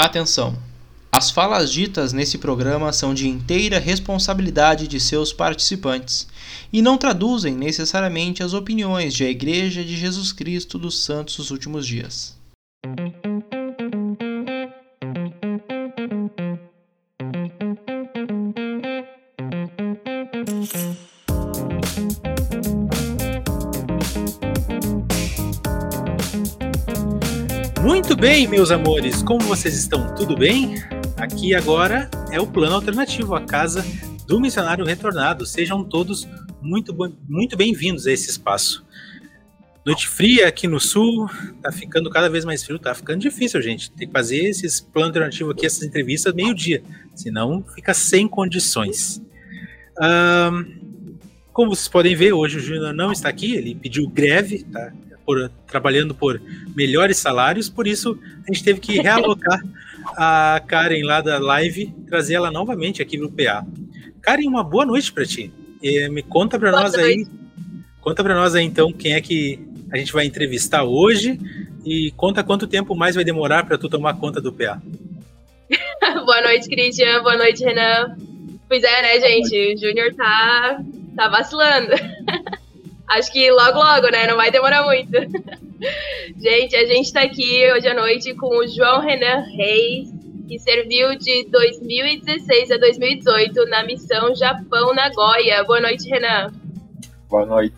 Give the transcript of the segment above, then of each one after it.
Atenção! As falas ditas nesse programa são de inteira responsabilidade de seus participantes e não traduzem necessariamente as opiniões de a Igreja de Jesus Cristo dos Santos dos Últimos Dias. Bem, meus amores, como vocês estão? Tudo bem? Aqui agora é o plano alternativo, a casa do missionário retornado. Sejam todos muito, muito bem-vindos a esse espaço. Noite fria aqui no sul, tá ficando cada vez mais frio, tá ficando difícil, gente. Tem que fazer esses plano alternativo aqui, essas entrevistas meio-dia, senão fica sem condições. Um, como vocês podem ver, hoje o Júnior não está aqui, ele pediu greve, tá? Por, trabalhando por melhores salários, por isso a gente teve que realocar a Karen lá da live, trazer ela novamente aqui no PA. Karen, uma boa noite para ti. E me conta para nós aí, conta para nós aí então quem é que a gente vai entrevistar hoje e conta quanto tempo mais vai demorar para tu tomar conta do PA. boa noite, Christian. Boa noite, Renan. Pois é, né, gente? O Júnior tá, tá vacilando. Acho que logo, logo, né? Não vai demorar muito. gente, a gente está aqui hoje à noite com o João Renan Reis, que serviu de 2016 a 2018 na missão Japão Nagoya. Boa noite, Renan. Boa noite.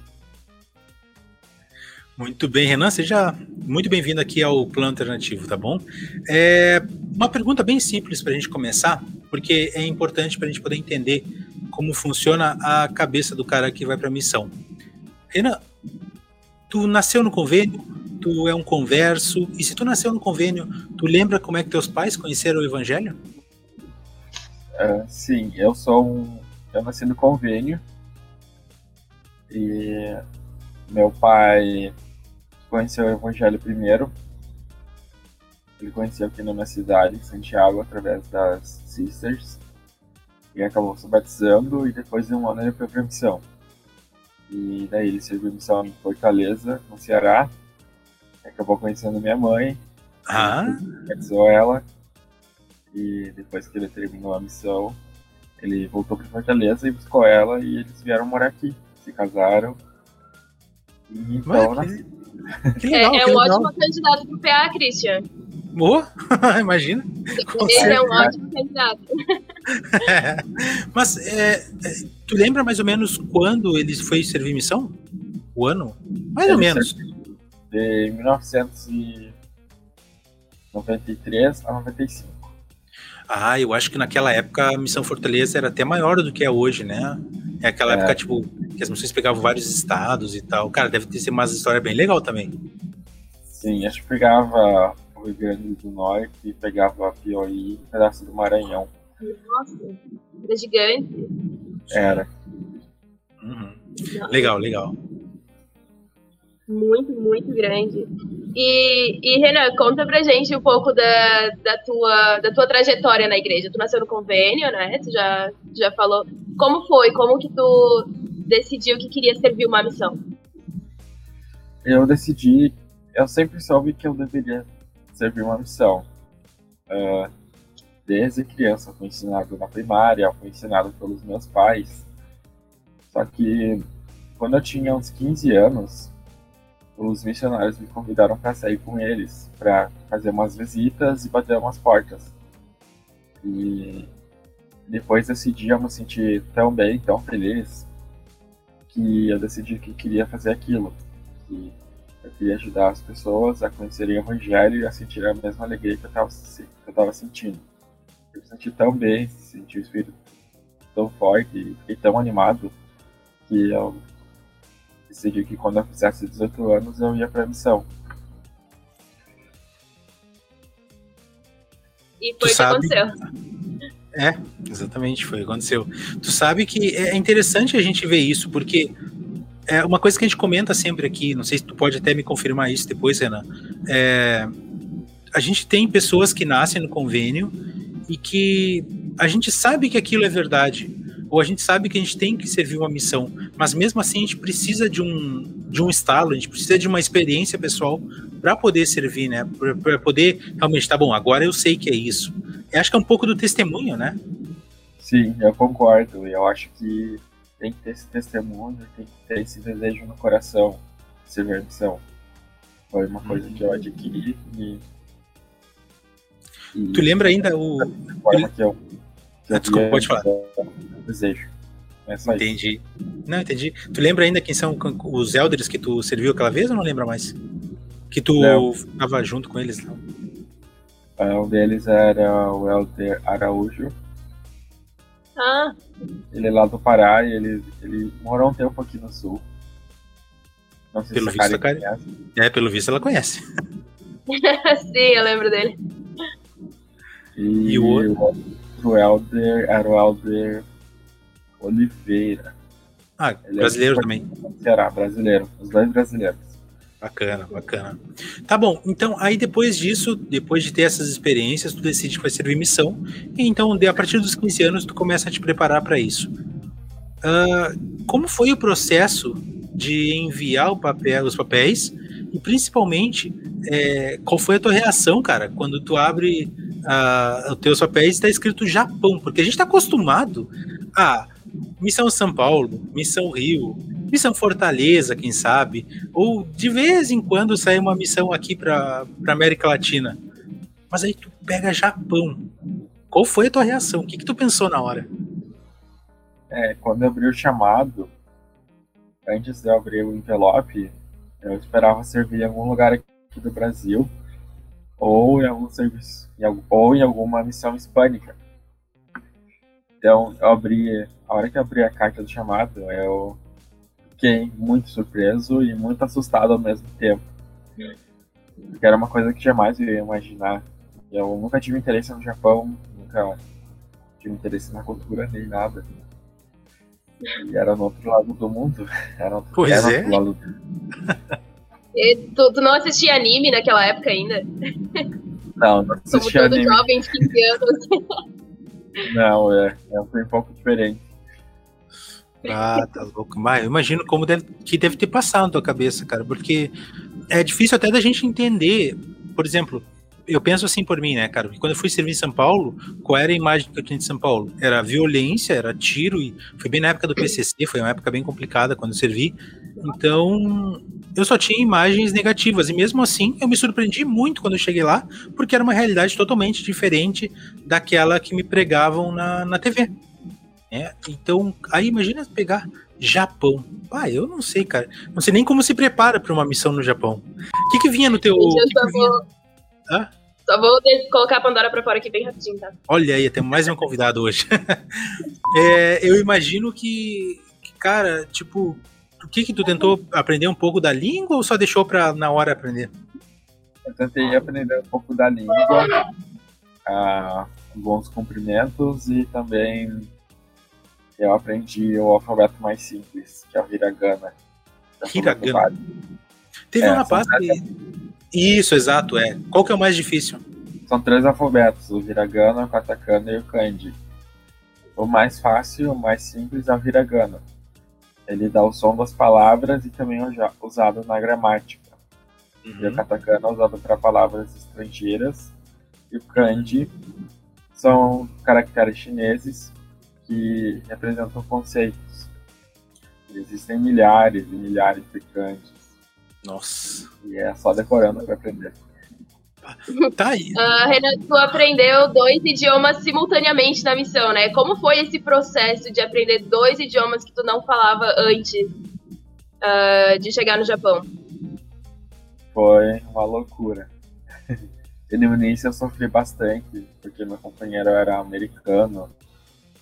Muito bem, Renan, seja muito bem-vindo aqui ao Plano Alternativo, tá bom? É uma pergunta bem simples para a gente começar, porque é importante para a gente poder entender como funciona a cabeça do cara que vai para a missão. Renan, tu nasceu no convênio, tu é um converso, e se tu nasceu no convênio, tu lembra como é que teus pais conheceram o evangelho? Uh, sim, eu sou um. Eu nasci no convênio. E meu pai conheceu o evangelho primeiro. Ele conheceu aqui na minha cidade, em Santiago, através das Sisters. E acabou se batizando e depois de um ano ele foi para missão. E daí ele serviu missão em Fortaleza, no Ceará. Acabou conhecendo minha mãe. Ah. Batizou ela. E depois que ele terminou a missão, ele voltou para Fortaleza e buscou ela e eles vieram morar aqui. Se casaram. E então nasci. Que legal, é, é um legal. ótimo candidato pro PA, Christian. Oh, imagina. Ele é um ótimo candidato. É. Mas é, é, tu lembra mais ou menos quando ele foi servir missão? O ano? Mais ele ou menos. De 1993 a 95. Ah, eu acho que naquela época a Missão Fortaleza era até maior do que é hoje, né? É aquela é. época, tipo, que as missões pegavam vários estados e tal. Cara, deve ter sido uma história bem legal também. Sim, acho que pegava o Rio Grande do Norte, pegava Piauí, um pedaço do Maranhão. Nossa, era gigante. Era. Uhum. Legal, legal. Muito, muito grande. E, e, Renan, conta pra gente um pouco da, da, tua, da tua trajetória na igreja. Tu nasceu no convênio, né? Tu já, já falou. Como foi? Como que tu decidiu que queria servir uma missão? Eu decidi, eu sempre soube que eu deveria servir uma missão. Uh, desde criança fui ensinado na primária, fui ensinado pelos meus pais. Só que quando eu tinha uns 15 anos, os missionários me convidaram para sair com eles, para fazer umas visitas e bater umas portas. E depois desse dia eu me senti tão bem, tão feliz, que eu decidi que queria fazer aquilo. Eu queria ajudar as pessoas a conhecerem o Evangelho e a sentir a mesma alegria que eu estava sentindo eu me senti tão bem, senti o espírito tão forte e tão animado que eu decidi que quando eu fizesse 18 anos eu ia para a missão. E foi o que sabe... aconteceu. É, exatamente, foi o que aconteceu. Tu sabe que é interessante a gente ver isso, porque é uma coisa que a gente comenta sempre aqui, não sei se tu pode até me confirmar isso depois, Renan. É, a gente tem pessoas que nascem no convênio e que a gente sabe que aquilo é verdade, ou a gente sabe que a gente tem que servir uma missão, mas mesmo assim a gente precisa de um, de um estalo, a gente precisa de uma experiência pessoal para poder servir, né? Para poder realmente, tá bom, agora eu sei que é isso. Eu acho que é um pouco do testemunho, né? Sim, eu concordo. Eu acho que tem que ter esse testemunho, tem que ter esse desejo no coração de servir a missão. Foi uma coisa que eu adquiri e. e tu lembra ainda o. forma que eu. Que ah, desculpa, pode falar. Desejo. É entendi. Isso. Não, entendi. Tu lembra ainda quem são os elders que tu serviu aquela vez ou não lembra mais? Que tu estava junto com eles? Não? É, um deles era o Elder Araújo. Ah. Ele é lá do Pará e ele, ele morou um tempo aqui no sul. Não sei pelo se visto, a Karen conhece. É, pelo visto ela conhece. Sim, eu lembro dele. E, e o outro Elder era o Elder Oliveira. Ah, Ele é brasileiro é também. Será, brasileiro. Os dois brasileiros. Bacana, bacana. Tá bom, então aí depois disso, depois de ter essas experiências, tu decide que vai servir missão, e então a partir dos 15 anos tu começa a te preparar para isso. Uh, como foi o processo de enviar papel, os papéis e principalmente é, qual foi a tua reação, cara, quando tu abre uh, os teus papéis e está escrito Japão, porque a gente está acostumado a Missão São Paulo, Missão Rio, Missão Fortaleza, quem sabe, ou de vez em quando sai uma missão aqui para América Latina. Mas aí tu pega Japão. Qual foi a tua reação? O que, que tu pensou na hora? É, quando eu abri o chamado, antes de eu abrir o envelope, eu esperava servir em algum lugar aqui do Brasil ou em algum serviço ou em alguma missão hispânica. Então, eu abri, a hora que eu abri a carta do chamado, eu fiquei muito surpreso e muito assustado ao mesmo tempo. Porque era uma coisa que jamais eu ia imaginar. Eu nunca tive interesse no Japão, nunca tive interesse na cultura nem nada. E era no outro lado do mundo. Era, no, pois era é. Do... E, tu, tu, não assistia anime naquela época ainda? Não, não assistia Como todo jovem de 15 anos. Não, é, é um pouco diferente. Ah, tá louco. Mas eu imagino como deve, que deve ter passado na tua cabeça, cara, porque é difícil até da gente entender. Por exemplo, eu penso assim por mim, né, cara? Quando eu fui servir em São Paulo, qual era a imagem que eu tinha de São Paulo? Era violência, era tiro, e foi bem na época do PCC, foi uma época bem complicada quando eu servi. Então, eu só tinha imagens negativas, e mesmo assim eu me surpreendi muito quando eu cheguei lá, porque era uma realidade totalmente diferente daquela que me pregavam na, na TV. É, então, aí imagina pegar Japão. Ah, eu não sei, cara. Não sei nem como se prepara para uma missão no Japão. O que, que vinha no teu. Eu só vou... Só vou colocar a Pandora pra fora aqui bem rapidinho, tá? Olha aí, temos mais um convidado hoje. é, eu imagino que, que, cara, tipo, o que que tu tentou aprender um pouco da língua ou só deixou pra na hora aprender? Eu tentei aprender um pouco da língua, ah, bons cumprimentos e também eu aprendi o alfabeto mais simples, que é o hiragana. Hiragana? Teve é, um rapaz que... Isso, exato, é. Qual que é o mais difícil? São três alfabetos, o hiragana, o katakana e o kanji. O mais fácil, o mais simples é o hiragana. Ele dá o som das palavras e também é usado na gramática. Uhum. E o katakana é usado para palavras estrangeiras. E o kanji são caracteres chineses que representam conceitos. Existem milhares e milhares de kanjis. Nossa. E é só decorando para aprender. Tá aí. Uh, Renan, tu aprendeu dois idiomas simultaneamente na missão, né? Como foi esse processo de aprender dois idiomas que tu não falava antes uh, de chegar no Japão? Foi uma loucura. E no início eu sofri bastante, porque meu companheiro era americano,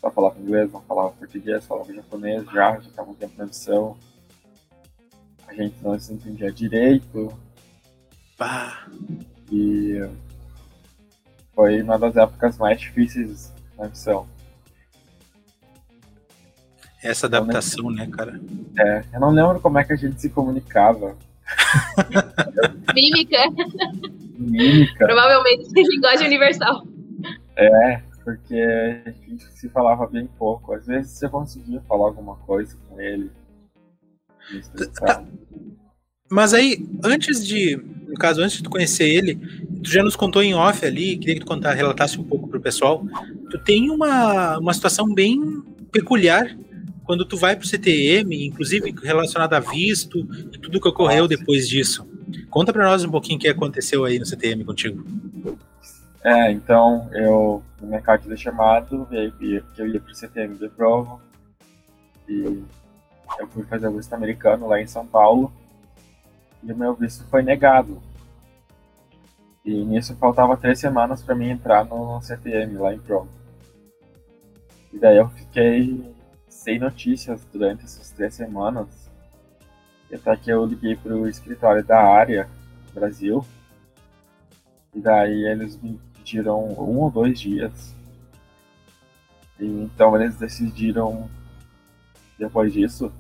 só falava inglês, não falava português, falava japonês já, já estava um tempo na missão a gente não se entendia direito. Bah. E foi uma das épocas mais difíceis na missão. Essa adaptação, né, cara? É, eu não lembro como é que a gente se comunicava. Mímica. Mímica. Provavelmente linguagem universal. É, porque a gente se falava bem pouco. Às vezes você conseguia falar alguma coisa com ele, Tá, Mas aí, antes de, no caso, antes de tu conhecer ele, tu já nos contou em off ali, queria que tu contar, relatasse um pouco pro pessoal. Tu tem uma, uma situação bem peculiar quando tu vai pro CTM, inclusive relacionado a visto e tudo que ocorreu depois disso. Conta para nós um pouquinho o que aconteceu aí no CTM contigo. É, então, eu, no carta de chamado, veio que eu ia pro CTM de prova, e eu fui fazer o visto americano lá em São Paulo, e o meu visto foi negado. E nisso faltava três semanas para mim entrar no CTM lá em Pronto. E daí eu fiquei sem notícias durante essas três semanas. E até que eu liguei pro escritório da área Brasil. E daí eles me pediram um ou dois dias. E então eles decidiram, depois disso,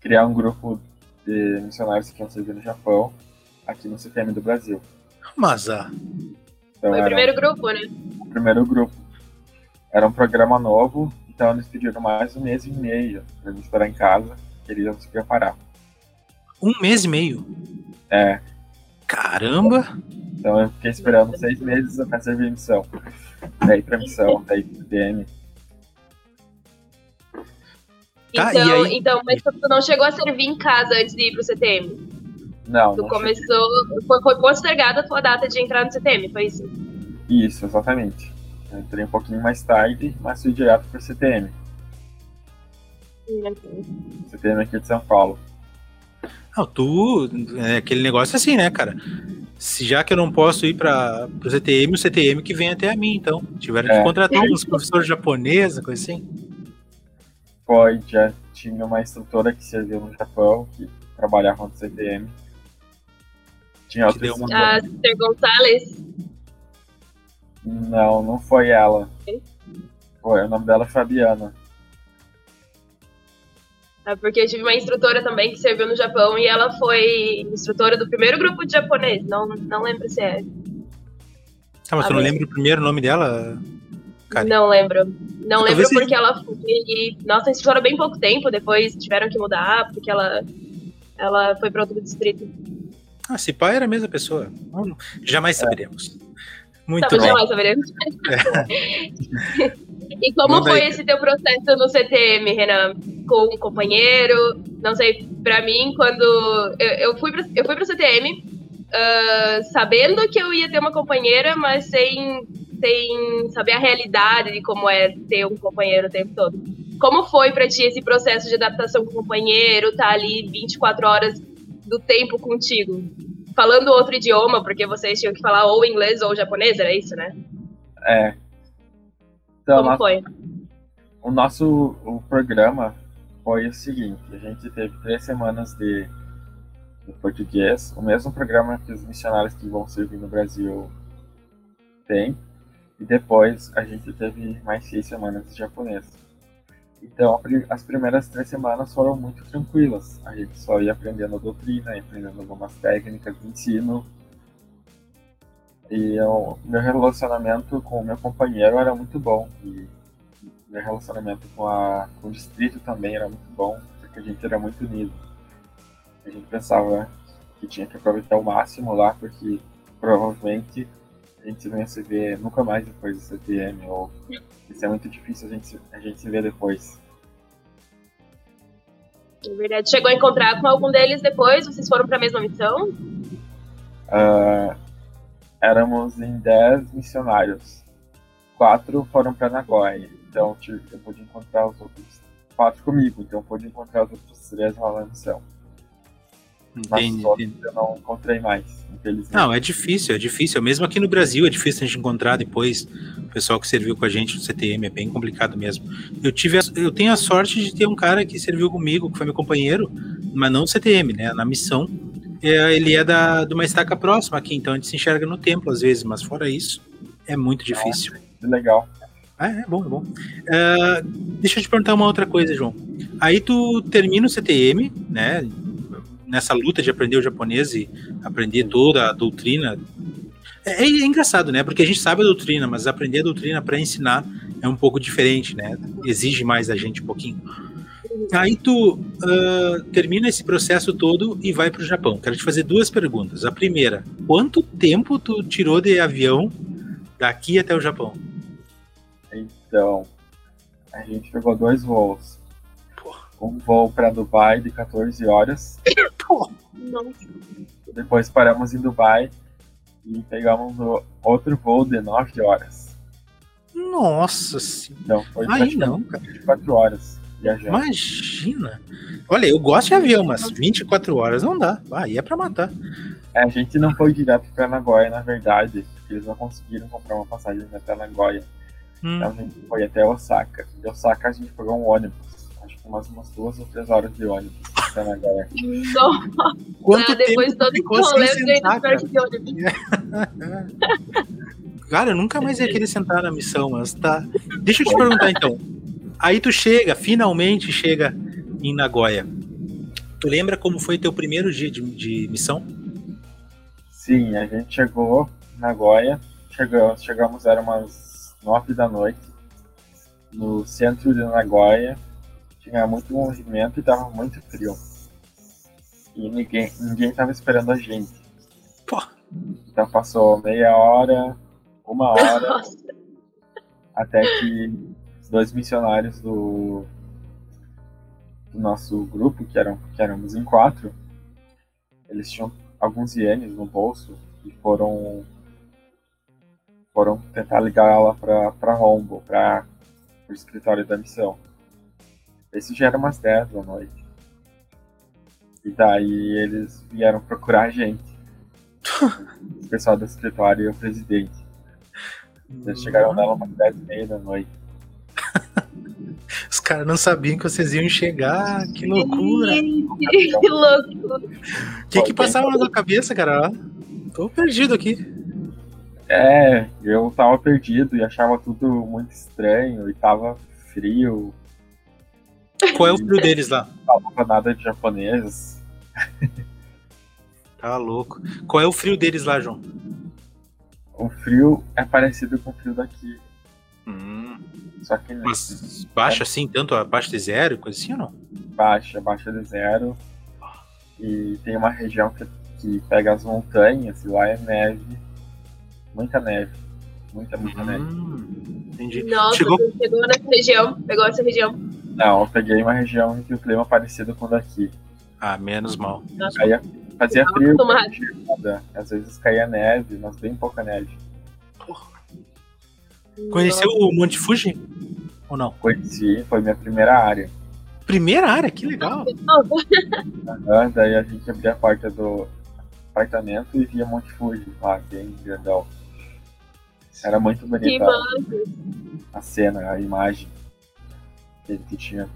criar um grupo de missionários que iam servir no Japão, aqui no CTM do Brasil. Mas ah. Então, Foi o primeiro grupo, né? O primeiro grupo. Era um programa novo, então eles pediram mais um mês e meio pra gente esperar em casa, queriam se preparar. Um mês e meio? É. Caramba! Então eu fiquei esperando seis meses até servir missão. Daí pra missão, daí pro DM. Tá, então, e aí? então, mas tu não chegou a servir em casa antes de ir pro CTM? Não, Tu não começou. Foi, foi postergada a tua data de entrar no CTM, foi isso? Isso, exatamente. Eu entrei um pouquinho mais tarde, mas fui direto pro CTM. CTM aqui de São Paulo. Não, tu. É aquele negócio assim, né, cara? Se já que eu não posso ir para o CTM, o CTM que vem até a mim, então. Tiveram que É. contratar uns professores japoneses, coisa assim. Foi, já tinha uma instrutora que serviu no Japão, que trabalhava no CTM. Tinha outra deu uma- A instrutora. Sister Gonçalves. Não, não foi ela. Foi, o nome dela é Fabiana. É porque eu tive uma instrutora também que serviu no Japão e ela foi instrutora do primeiro grupo de japonês. Não, não lembro se é. Tá, mas Ah, tu não lembra o primeiro nome dela? Não lembro. Não Talvez lembro seja- porque ela foi. Nossa, instrutora bem pouco tempo, depois tiveram que mudar, porque ela, ela foi para outro distrito. Ah, se pai era a mesma pessoa. Não, jamais saberemos. Muito Tava bem. jamais saberemos. e como Manda foi aí. esse teu processo no CTM, Renan? Com um companheiro? Não sei, pra mim, quando eu, eu fui pra, eu fui pro CTM, ah, sabendo que eu ia ter uma companheira, mas sem, sem saber a realidade de como é ter um companheiro o tempo todo. Como foi pra ti esse processo de adaptação com o companheiro, tá ali 24 horas do tempo contigo? Falando outro idioma, porque vocês tinham que falar ou inglês ou japonês, era isso, né? É. Então, Como nosso- foi? o nosso o programa foi o seguinte: a gente teve três semanas de, de português, o mesmo programa que os missionários que vão servir no Brasil têm, e depois a gente teve mais seis semanas de japonês. Então, as primeiras três semanas foram muito tranquilas. A gente só ia aprendendo a doutrina, ia aprendendo algumas técnicas de ensino. E o meu relacionamento com o meu companheiro era muito bom. E meu relacionamento com, a, com o distrito também era muito bom, porque a gente era muito unido. A gente pensava que tinha que aproveitar o máximo lá, porque provavelmente a gente não ia se ver nunca mais depois do CTM, ou isso é muito difícil a gente, a gente se ver depois. Na verdade, chegou a encontrar com algum deles depois? Vocês foram pra mesma missão? Ah, éramos em 10 missionários. Quatro foram para Nagoya, então eu pude encontrar os outros quatro comigo, então eu pude encontrar os outros três lá na missão. Mas Entendi, outros entendi. eu não encontrei mais, infelizmente. Não, é difícil, é difícil. Mesmo aqui no Brasil é difícil a gente encontrar depois o pessoal que serviu com a gente no CTM, é bem complicado mesmo. Eu tive, a- eu tenho a sorte de ter um cara que serviu comigo, que foi meu companheiro, mas não no CTM, né? Na missão. É, ele é da, de uma estaca próxima aqui, então a gente se enxerga no templo às vezes, mas fora isso, é muito difícil. Que legal. Ah, é bom, é bom. Ah, deixa eu te perguntar uma outra coisa, João. Aí tu termina o CTM, né? Nessa luta de aprender o japonês e aprender toda a doutrina. É, é engraçado, né? Porque a gente sabe a doutrina, mas aprender a doutrina para ensinar é um pouco diferente, né? Exige mais da gente um pouquinho. Aí tu uh, termina esse processo todo e vai pro Japão. Quero te fazer duas perguntas. A primeira, quanto tempo tu tirou de avião daqui até o Japão? Então, a gente pegou dois voos. Um voo para Dubai de 14 horas. Não. Depois paramos em Dubai e pegamos outro voo de 9 horas. Nossa senhora. Então foi Aí não, cara. 24 horas viajando. Imagina. Olha, eu gosto de avião, mas 24 horas não dá. Aí é pra matar. É, a gente não foi direto pra Nagoya, na verdade. Porque eles não conseguiram comprar uma passagem até Nagoya. Hum. Então a gente foi até Osaka. De Osaka a gente pegou um ônibus. Acho que umas, umas duas ou três horas de ônibus até Nagoya. Nossa, Quanto depois de tempo todo esse rolê, sem eu ainda sentar, cara? de ônibus. Cara, eu nunca mais ia querer sentar na missão, mas tá. Deixa eu te perguntar então. Aí tu chega, finalmente chega em Nagoya. Tu lembra como foi teu primeiro dia de, de missão? Sim, a gente chegou em Nagoya. Chegamos, chegamos, era umas nove da noite. No centro de Nagoya. Tinha muito movimento e tava muito frio. E ninguém, ninguém tava esperando a gente. Pô. Então passou meia hora, uma hora, Nossa, até que dois missionários do, do nosso grupo, que, eram, que éramos em quatro, eles tinham alguns ienes no bolso e foram foram tentar ligar ela para Rombo, para o escritório da missão. Esse já era umas 10 da noite. E daí eles vieram procurar a gente. o pessoal do escritório e o presidente. Eles chegaram nela umas 10 e meia da noite. Os caras não sabiam que vocês iam chegar. Que loucura. Que loucura. O que que passava na tua cabeça, cara? Tô perdido aqui. É, eu tava perdido e achava tudo muito estranho e tava frio, Qual é o frio deles lá? não falava nada de japonês. Tá louco. Qual é o frio deles lá, João? O frio é parecido com o frio daqui, Hum, só que mas baixo assim, tanto abaixo de zero, coisa assim ou não? baixa, baixa de zero. E tem uma região que, que pega as montanhas e lá é neve. Muita neve. Muita, muita neve. Hum, entendi. Nossa, Chegou chegou nessa região, pegou essa região. Não, eu peguei uma região em que o clima é parecido com o daqui. Ah, menos mal. Nossa, Aí fazia frio, às vezes caía neve, mas bem pouca neve. Conheceu o Monte Fuji? Ou não? Conheci, foi minha primeira área. Primeira área, que legal. Aham, daí a gente abria a porta do apartamento e via Monte Fuji lá, bem grandão. Era muito que bonita massa. a cena, a imagem que ele tinha.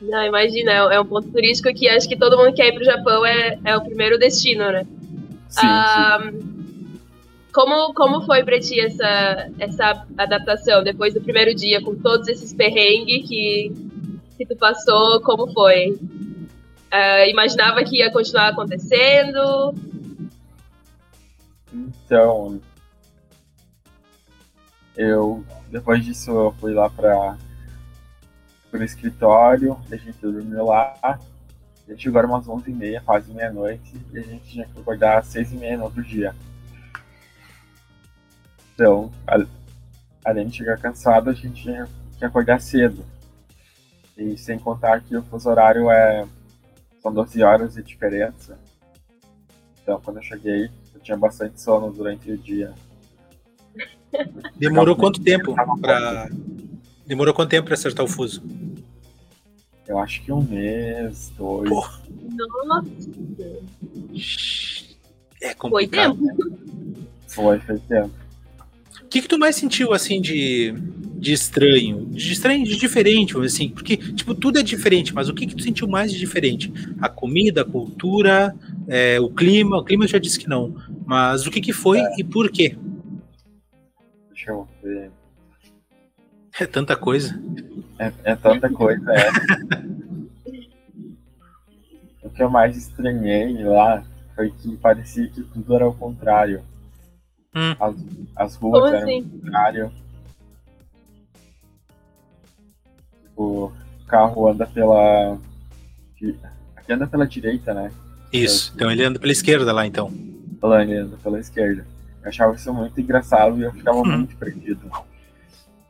Não, imagina, é é um ponto turístico que acho que todo mundo que quer ir pro Japão é, é o primeiro destino, né? Sim, Ah, Como, como foi pra ti essa, essa adaptação depois do primeiro dia, com todos esses perrengues que, que tu passou? Como foi? Ah, imaginava que ia continuar acontecendo? Então, eu depois disso eu fui lá para pro escritório, a gente dormiu lá. A gente chegou umas 11h30, quase meia-noite, e a gente tinha que acordar às 6h30 no outro dia. Então, a- além de chegar cansado, a gente tinha que acordar cedo. E sem contar que o fuso horário é. São 12 horas de diferença. Então, quando eu cheguei, eu tinha bastante sono durante o dia. Demorou quanto tempo pra. Demorou quanto tempo pra acertar o fuso? Eu acho que um mês, dois. Porra. Nossa, É foi complicado. tempo. Foi, foi tempo. O que, que tu mais sentiu assim de, de estranho? De estranho, de diferente, vamos assim. Porque, tipo, tudo é diferente, mas o que, que tu sentiu mais de diferente? A comida, a cultura, é, o clima. O clima eu já disse que não. Mas o que, que foi e por quê? Deixa eu ver. É tanta coisa. É, é tanta coisa, é. o que eu mais estranhei lá foi que parecia que tudo era o contrário. Hum. As, as ruas Como eram o assim? contrário. Tipo, carro anda pela. Aqui anda pela direita, né? Isso, então ele anda pela esquerda lá então. Lá ele anda pela esquerda. Eu achava isso muito engraçado e eu ficava Hum. muito perdido.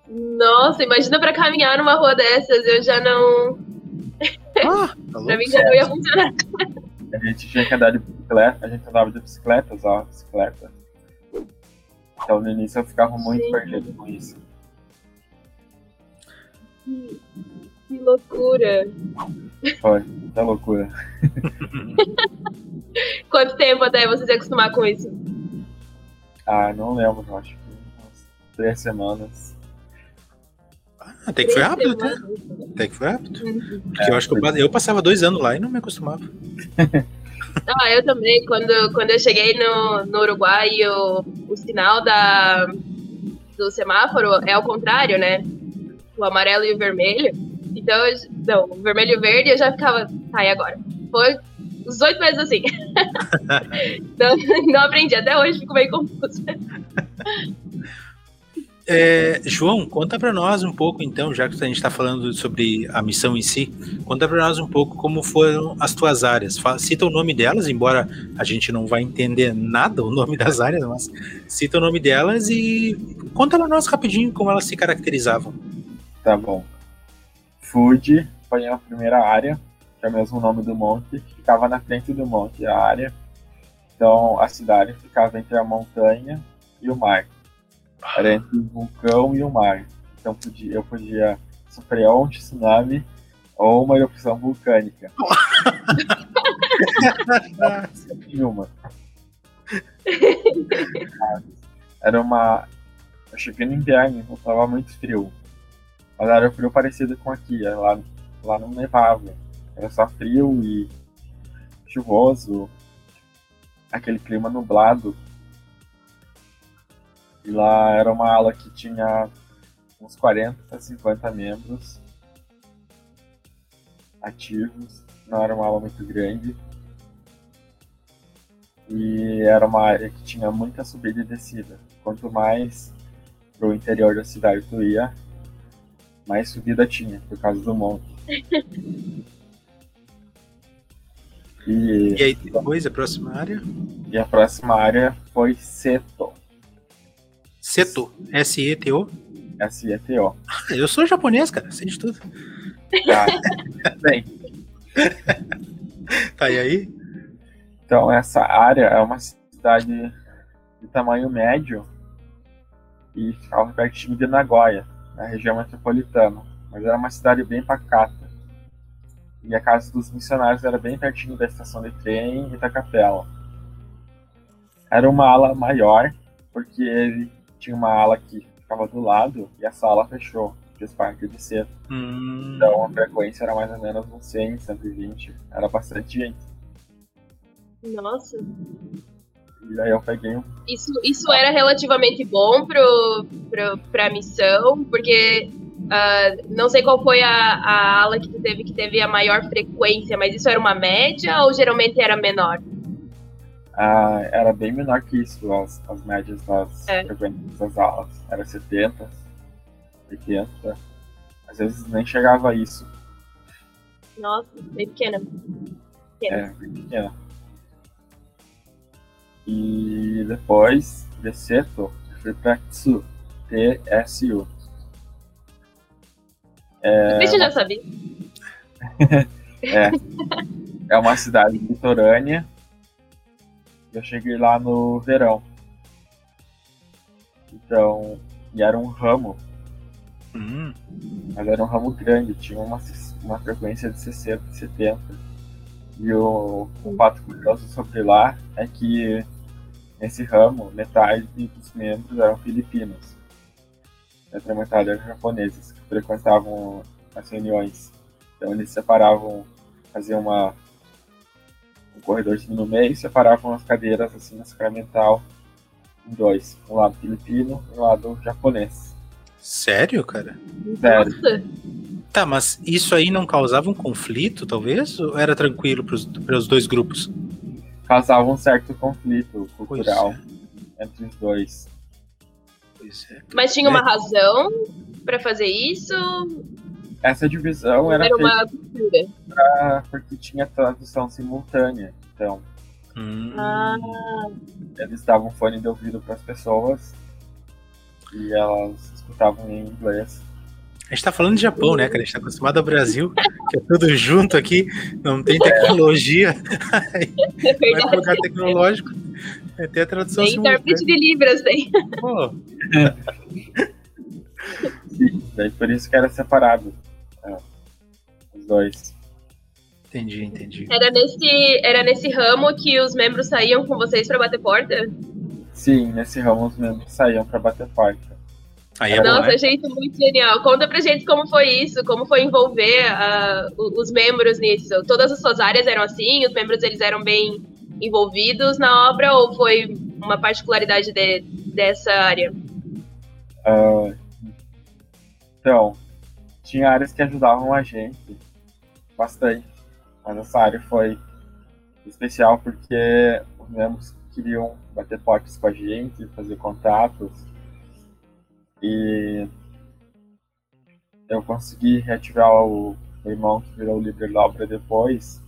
Nossa, imagina pra caminhar numa rua dessas, eu já não. Ah, tá Pra mim já não ia funcionar. A gente tinha que andar de bicicleta, a gente andava de bicicleta, usava bicicleta. Então no início eu ficava muito Sim. perdido com isso. Que, que loucura. Foi, muita loucura. Quanto tempo até você se acostumar com isso? Ah, não lembro, eu acho que umas três semanas. Até que foi rápido, até. Até que foi rápido. Porque eu acho que eu, pa- eu passava dois anos lá e não me acostumava. Ah, eu também. Quando, quando eu cheguei no, no Uruguai, o, o sinal da, do semáforo é ao contrário, né? O amarelo e o vermelho. Então, eu, não, o vermelho e o verde eu já ficava. Tá, e agora? Foi os oito meses assim. não, não aprendi, até hoje fico meio confusa. É, João, conta pra nós um pouco, então, já que a gente está falando sobre a missão em si, conta pra nós um pouco como foram as tuas áreas. Fala- cita o nome delas, embora a gente não vai entender nada o nome das áreas, mas cita o nome delas e conta pra nós rapidinho como elas se caracterizavam. Tá bom. Food foi a primeira área, que é o mesmo nome do monte, que ficava na frente do monte, a área. Então a cidade ficava entre a montanha e o mar. Era entre o vulcão e o mar. Então podia, eu podia sofrer ou um tsunami ou uma erupção vulcânica. Nenhuma. Era uma. Eu cheguei no inverno, então muito frio. Mas era frio parecido com aqui. é Lá, lá não nevava. Era só frio e chuvoso. Aquele clima nublado. E lá era uma ala que tinha uns 40 a 50 membros ativos. Não era uma ala muito grande. E era uma área que tinha muita subida e descida. Quanto mais pro interior da cidade tu ia, mais subida tinha, por causa do monte. E, E aí depois, a próxima área? e a próxima área foi Seto. Seto, S-E-T-O. S-E-T-O. Eu sou japonês, cara, sei de tudo. Tá? Bem, Tá, e aí? então essa área é uma cidade de tamanho médio e ficava pertinho de Nagoya, na região metropolitana. Mas era uma cidade bem pacata. E a casa dos missionários era bem pertinho da estação de trem e da capela. Era uma ala maior, porque ele tinha uma ala que ficava do lado e a sala fechou, fez parte de cedo. Hum, Então a frequência era mais ou menos uns 100, 120. Era bastante gente. Nossa. E aí eu peguei um. Isso, isso era relativamente bom pro, pro, pra missão, porque ah, não sei qual foi a, a ala que tu teve que teve a maior frequência, mas isso era uma média ou geralmente era menor? Ah, era bem menor que isso, as, as médias das É. frequências das aulas. Era 70, 80. Às vezes nem chegava a isso. Nossa, bem pequena. É, bem pequena. E depois, de Seto, fui pra Tsu. T-S-U. É, Deixa eu já sabia. É. É uma cidade litorânea. Eu cheguei lá no verão. Então, e era um ramo, hum, mas era um ramo grande, tinha uma, uma frequência de 60, 70. E o, o fato curioso sobre lá é que nesse ramo, metade dos membros eram filipinos. A outra metade eram japoneses, que frequentavam as reuniões. Então eles separavam, faziam uma, um corredorzinho no meio e separavam as cadeiras assim na sacramental em dois. Um lado filipino e um lado japonês. sério, cara? Sério. Nossa, Tá, mas isso aí não causava um conflito, talvez? Ou era tranquilo para os dois grupos? Causava um certo conflito cultural é, entre os dois. pois é. mas tinha uma razão pra fazer isso? Essa divisão era, Era feita uma cultura. pra- porque tinha tradução simultânea. Então, Hum, Ah, eles davam fone de ouvido para as pessoas e elas escutavam em inglês. A gente tá falando de Japão, né, cara? A gente tá acostumado ao Brasil, que é tudo junto aqui, não tem tecnologia, é vai lugar tecnológico, é ter a tradução Nem intérprete de Libras tem. Pô, Sim, daí por isso que era separado dois. entendi, entendi. Era nesse, era nesse ramo que os membros saíam com vocês pra bater porta? Sim, nesse ramo os membros saíam para bater porta. Aí é bom, Nossa, né? achei isso muito genial. Conta pra gente como foi isso, como foi envolver o- os membros nisso. Todas as suas áreas eram assim? Os membros eles eram bem envolvidos na obra ou foi uma particularidade de- dessa área? Ah, então, tinha áreas que ajudavam a gente bastante, mas essa área foi especial porque os membros queriam bater portas com a gente, fazer contatos e eu consegui reativar o meu irmão que virou o líder da obra depois.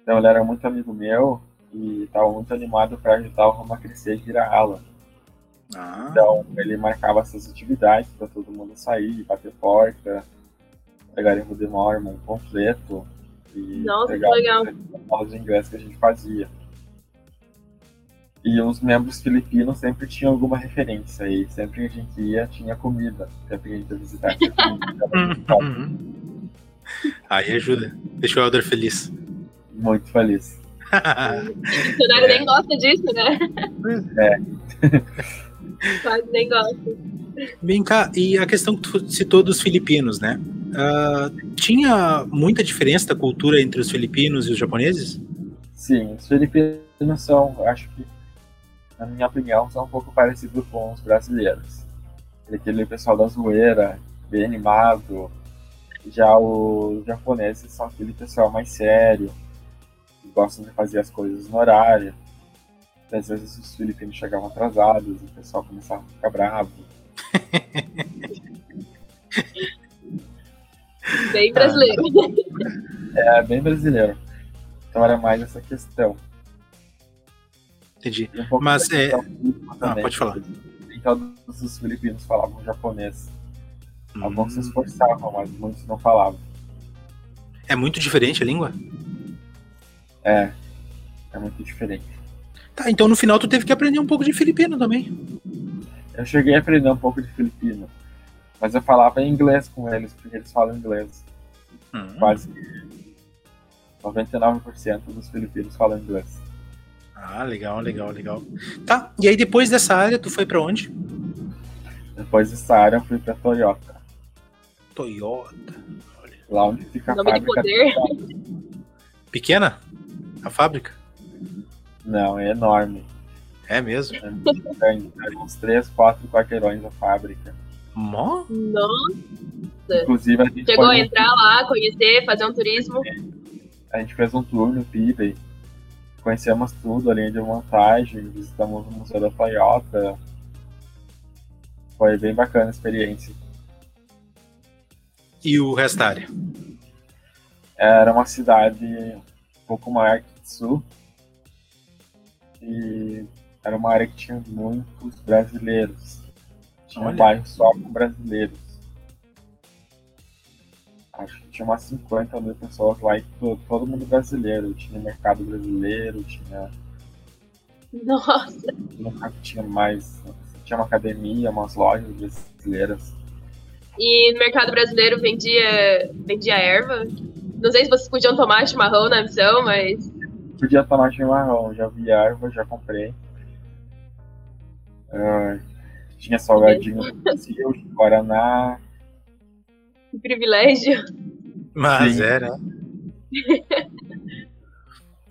Então ele era muito amigo meu e estava muito animado para ajudar o Roma a crescer e virar ala. Ah, Então, ele marcava essas atividades para todo mundo sair, bater porta, pegar em Rudemorma um panfleto e Nossa, pegar que legal. os ingressos que a gente fazia. E os membros filipinos sempre tinham alguma referência e sempre que a gente ia tinha comida. Sempre que a gente ia visitar tinha comida. Aí ajuda, deixa o Elder feliz. muito feliz. O funcionário nem gosta disso, né? Quase nem gosta. Vem cá, e a questão que tu citou dos filipinos, né? Ah, tinha muita diferença da cultura entre os filipinos e os japoneses? Sim, os filipinos são, acho que, na minha opinião, são um pouco parecidos com os brasileiros. Aquele pessoal da zoeira, bem animado. Já os japoneses são aquele pessoal mais sério, que gostam de fazer as coisas no horário. Às vezes os filipinos chegavam atrasados, o pessoal começava a ficar bravo. Bem brasileiro. É bem brasileiro. Então era mais essa questão. Entendi. Um Mas, é- Ah, pode falar. Todos os filipinos falavam japonês. Alguns se Hum. esforçavam, mas muitos não falavam. É muito diferente a língua? É, é muito diferente. Tá, então no final tu teve que aprender um pouco de filipino também. Eu cheguei a aprender um pouco de filipino, mas eu falava em inglês com eles, porque eles falam inglês. Hum. Quase 99% dos filipinos falam inglês. Ah, legal, legal, legal. Tá, e aí depois dessa área tu foi pra onde? Depois dessa área eu fui pra Toyota, Toyota. lá onde fica a Nome de fábrica. poder. Pequena? A fábrica? Não, é enorme. É mesmo? É. Tem uns 3, 4 quarteirões a fábrica. Mó? Nossa. Inclusive a gente, Chegou a entrar lá, conhecer, fazer um turismo. a gente fez um tour no Pibey. Conhecemos tudo, a linha de montagem, visitamos o Museu da Toyota. Foi bem bacana a experiência. E o resto da área? Era uma cidade um pouco maior que Sul. E era uma área que tinha muitos brasileiros. Tinha Olha. um bairro só com brasileiros. Acho que tinha umas 50 mil pessoas lá e to- todo mundo brasileiro. Tinha mercado brasileiro, tinha Nossa. nunca tinha mais. Tinha uma academia, umas lojas brasileiras. E no mercado brasileiro vendia, vendia erva. Não sei se vocês podiam tomar chimarrão na missão, mas Podia tomar chimarrão, já vi erva, já comprei. Ah, tinha salgadinho do Brasil, Guaraná. que privilégio. Mas Sim. era.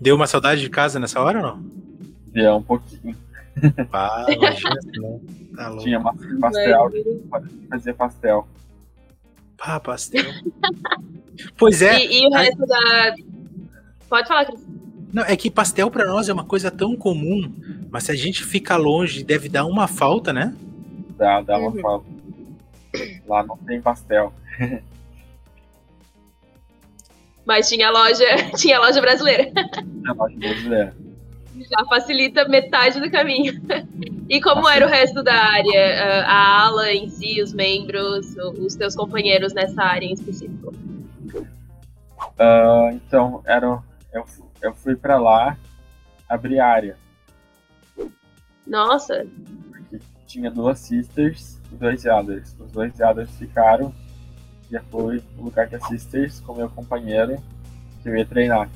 Deu uma saudade de casa nessa hora ou não? Deu um pouquinho. Ah, imagina não. Tá louco. Tinha massa de pastel, Mas- fazia pastel. Pá, pastel. Pois é, E, e o Aí- resto da. Pode falar, Cris. não, é que pastel pra nós é uma coisa tão comum, mas se a gente fica longe, deve dar uma falta, né? Dá, dá uma Uhum. falta. Lá não tem pastel. Mas tinha loja, tinha loja brasileira. Tinha loja brasileira. Já facilita metade do caminho. E como era o resto da área? A ala em si, os membros, os teus companheiros nessa área em específico? Uh, então, era, eu, eu fui para lá abrir área. Nossa! Tinha duas sisters e dois elders. Os dois elders ficaram e foi o lugar que a sisters com meu companheiro que eu ia treinar.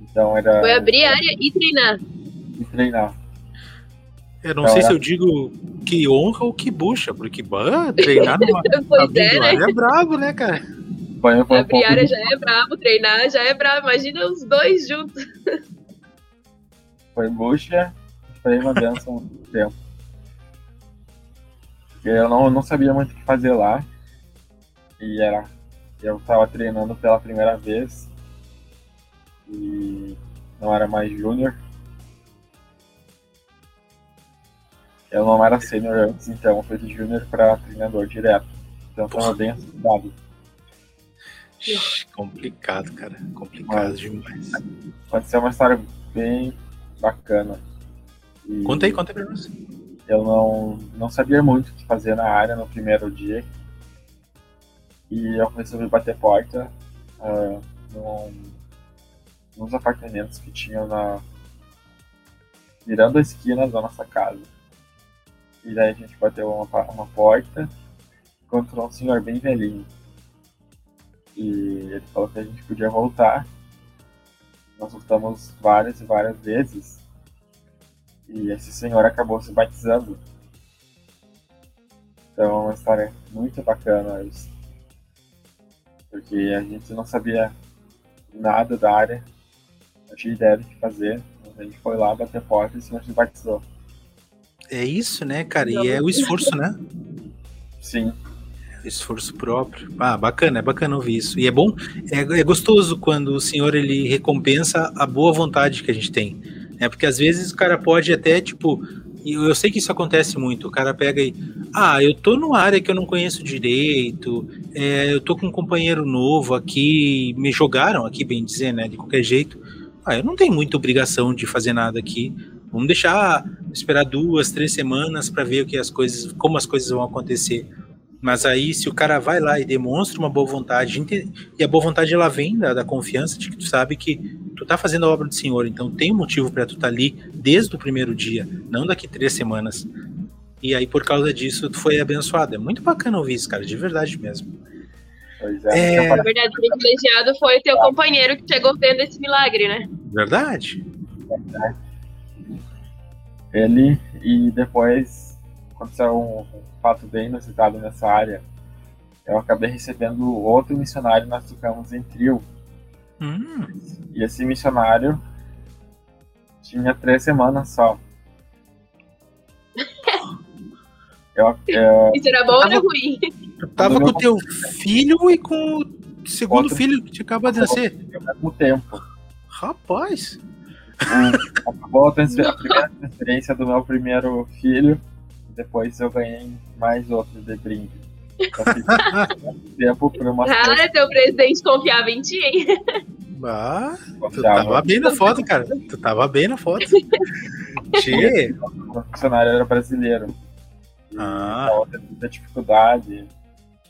Então era. Foi abrir área e treinar. E treinar. Eu não então, sei era... se eu digo que honra ou que bucha, porque bah, treinar numa pois é, né? é brabo, né, cara? Foi, foi abrir um área já é brabo, treinar já é brabo. Imagina os dois juntos. Foi bucha, foi uma benção um tempo. Eu não, não sabia muito o que fazer lá. E era. Eu tava treinando pela primeira vez. E não era mais júnior. Eu não era sênior antes, então fui de júnior para treinador direto. Então tava bem assustado. Complicado, cara. Complicado Mas, demais. Aconteceu uma história bem bacana. E conta aí, conta aí pra nós. Eu não, não sabia muito o que fazer na área no primeiro dia. E eu resolvi bater porta uh, num, nos apartamentos que tinham na. virando a esquina da nossa casa. E daí a gente bateu uma, uma porta, encontrou um senhor bem velhinho. E ele falou que a gente podia voltar. Nós voltamos várias e várias vezes. E esse senhor acabou se batizando. Então é uma história muito bacana isso. Porque a gente não sabia nada da área, não tinha ideia do que fazer. A gente foi lá, bater porta e o senhor se batizou. É isso, né, cara? E é o esforço, né? Sim. Esforço próprio. Ah, bacana, é bacana ouvir isso. E é bom, é, é gostoso quando o senhor ele recompensa a boa vontade que a gente tem. É porque às vezes o cara pode até, tipo, eu sei que isso acontece muito. O cara pega e. Ah, eu tô numa área que eu não conheço direito, é, eu tô com um companheiro novo aqui, me jogaram aqui, bem dizer, né? De qualquer jeito. Ah, eu não tenho muita obrigação de fazer nada aqui. Vamos deixar esperar duas, três semanas para ver o que as coisas, como as coisas vão acontecer. Mas aí, se o cara vai lá e demonstra uma boa vontade, e a boa vontade ela vem da, da confiança de que tu sabe que tu tá fazendo a obra do Senhor, então tem um motivo para tu estar tá ali desde o primeiro dia, não daqui três semanas. E aí, por causa disso, tu foi abençoado. É muito bacana ouvir isso, cara, de verdade mesmo. Pois é. é... Na verdade, o privilegiado foi teu companheiro que chegou vendo esse milagre, né? Verdade. Verdade ele e depois aconteceu um, um fato bem inusitado nessa área. Eu acabei recebendo outro missionário, nós ficamos em trio. Hum. E esse missionário tinha três semanas só. Eu, eu, Isso era bom ou era ruim? Eu tava com o teu filho e com o segundo outro, filho que te acaba de nascer. Ao mesmo tempo. Rapaz! acabou a, a, primeira transferência do meu primeiro filho. Depois eu ganhei mais outro de brinde. tempo por uma Cara, teu presidente confiava em ti, hein? Ah, tu tava bem na foto, cara. Tu tava bem na foto. Tchê. O funcionário era brasileiro. E ah. Tava muita dificuldade.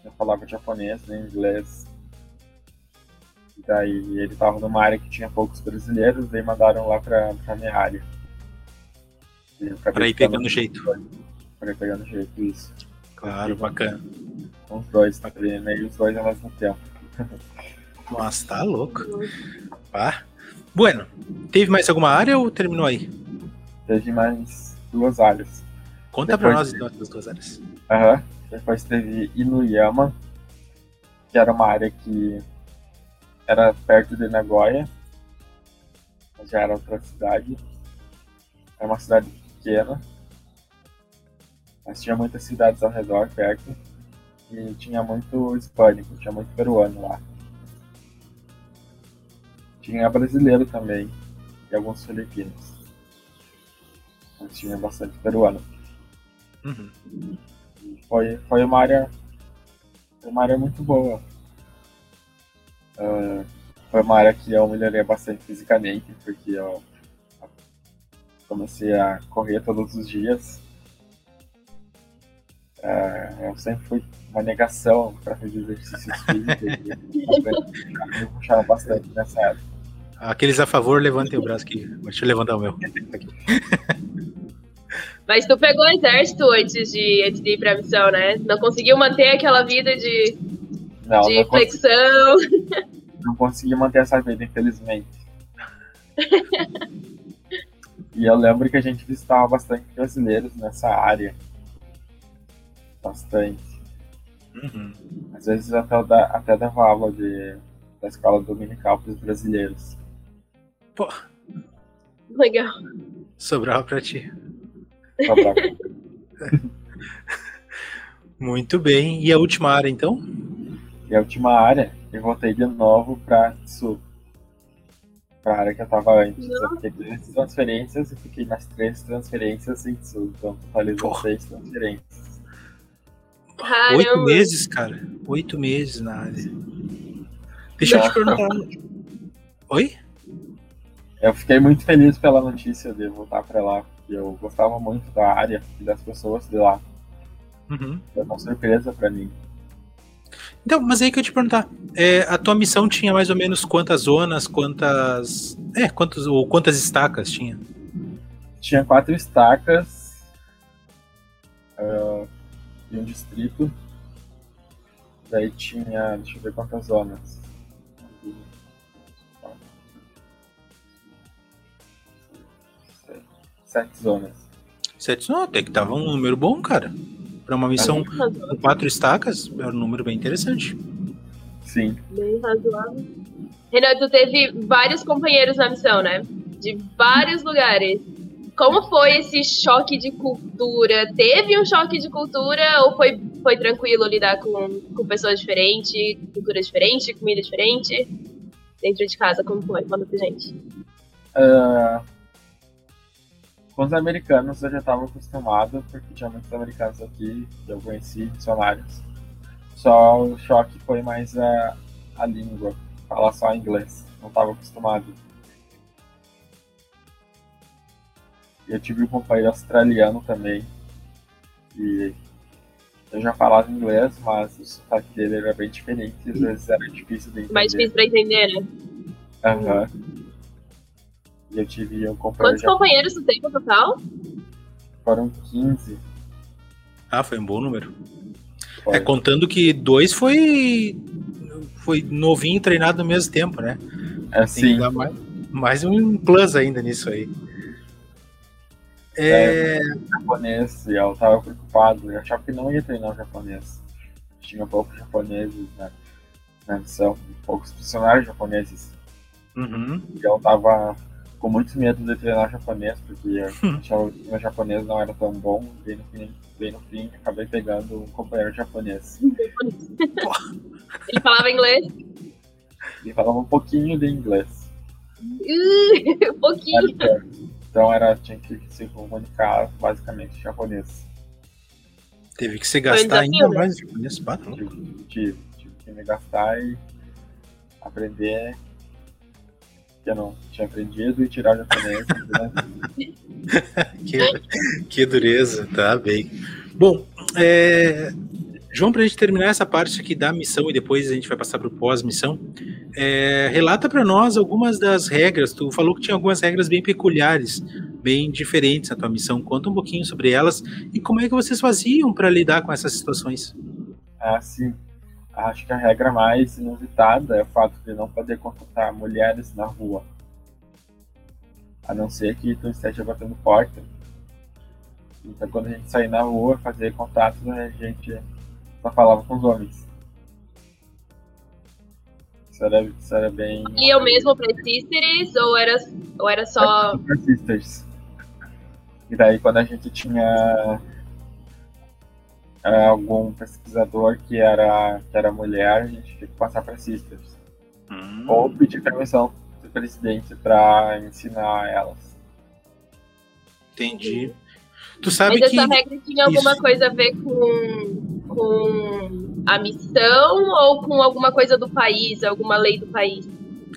Eu falava japonês, nem inglês. Daí ele tava numa área que tinha poucos brasileiros, daí mandaram lá pra, pra minha área. Pra ir pegando jeito. Pra ir pegando jeito, isso. Claro, bacana. Com os dois, tá treinei os dois ao mesmo tempo. Nossa, tá louco. Ah. Bueno, teve mais alguma área ou terminou aí? Teve mais duas áreas. Conta Depois pra nós então das duas áreas. Aham. Uhum. Depois teve Inuyama, que era uma área que era perto de Nagoya, já era outra cidade. É uma cidade pequena, mas tinha muitas cidades ao redor, perto, e tinha muito hispânico, tinha muito peruano lá. Tinha brasileiro também, e alguns filipinos. Mas tinha bastante peruano. Uhum. Foi, foi uma área. Foi uma área muito boa Uh, foi uma área que eu melhorei bastante fisicamente, porque eu comecei a correr todos os dias. Uh, eu sempre fui uma negação para fazer exercícios físicos e me puxaram bastante nessa época. Aqueles a favor, levantem o braço aqui. Deixa eu levantar o meu. Mas tu pegou o exército antes de, antes de ir pra missão, né? Não conseguiu manter aquela vida de, não, de não flexão. Consegui, não consegui manter essa vida, infelizmente. e eu lembro que a gente visitava bastante brasileiros nessa área. Bastante. Uhum. Às vezes até, até dava aula de, da escola dominical para os brasileiros. Pô. Legal. Sobrava pra ti. Muito bem. E a última área, então? E a última área, eu voltei de novo para Sul. Para a área que eu estava antes. Não. Eu fiquei três transferências e fiquei nas três transferências em Sul. Então, totalizou seis transferências. Caramba. Oito meses, cara. Oito meses na área. Deixa Nossa. eu te perguntar. Oi? Eu fiquei muito feliz pela notícia de voltar para lá eu gostava muito da área e das pessoas de lá. Uhum. Foi uma surpresa para mim. Então, mas aí que eu te perguntar, é, a tua missão tinha mais ou menos quantas zonas, quantas, é, quantos ou quantas estacas tinha? Tinha quatro estacas uh, e um distrito. Daí tinha, deixa eu ver quantas zonas. sete zonas. Sete zonas, até que tava um número bom, cara. Para uma missão com quatro estacas, é um número bem interessante. Sim. Bem razoável. Renan, tu teve vários companheiros na missão, né? De vários lugares. Como foi esse choque de cultura? Teve um choque de cultura ou foi, foi tranquilo lidar com, com pessoas diferentes, cultura diferente, comida diferente? Dentro de casa, como foi? Conta pra gente. Uh, com os americanos eu já estava acostumado, porque tinha muitos americanos aqui que eu conheci, missionários. Só o choque foi mais a, a língua, falar só inglês. Não estava acostumado. Eu tive um companheiro australiano também, e eu já falava inglês, mas o sotaque dele era bem diferente, às vezes era difícil de entender. Mais difícil para entender, né? Aham. Uhum. E eu tive um companheiro. Quantos companheiros tu tem no total? Foram 15. Ah, foi um bom número. Foi. É, contando que dois foi. Foi novinho treinado no mesmo tempo, né? É, tem sim. Mais, mais, um plus ainda nisso aí. É... é japonês, e eu tava preocupado. Eu achava que não ia treinar o japonês. Tinha poucos japoneses né, na missão, poucos funcionários japoneses. Uhum. E eu tava com muito medo de treinar japonês, porque o meu japonês não era tão bom. Bem no fim, bem no fim acabei pegando um companheiro japonês. Ele falava inglês? Ele falava um pouquinho de inglês. Uh, um pouquinho. Então era, tinha que se comunicar basicamente em japonês. Teve que se gastar ainda né? mais japonês, tive, tive, tive que me gastar e aprender que eu não tinha aprendido e tirar japonês. Né? que, que dureza, tá bem. Bom, é, João, para a gente terminar essa parte aqui da missão e depois a gente vai passar para o pós-missão, é, relata para nós algumas das regras. Tu falou que tinha algumas regras bem peculiares, bem diferentes na tua missão. Conta um pouquinho sobre elas e como é que vocês faziam para lidar com essas situações. Ah, sim acho que a regra mais inusitada é o fato de não poder contratar mulheres na rua. A não ser que tu esteja batendo porta. Então, quando a gente sair na rua, fazer contatos, a gente só falava com os homens. Isso era, isso era bem. E eu mesmo para Sisters ou era, ou era só. Para Sisters. E daí, quando a gente tinha é, algum pesquisador que era, que era mulher, a gente tinha que passar para Sisters. Hum. Ou pedir permissão do presidente para ensinar elas. Entendi. Tu sabe Mas que... essa regra tinha alguma Isso. coisa a ver com, com a missão ou com alguma coisa do país, alguma lei do país?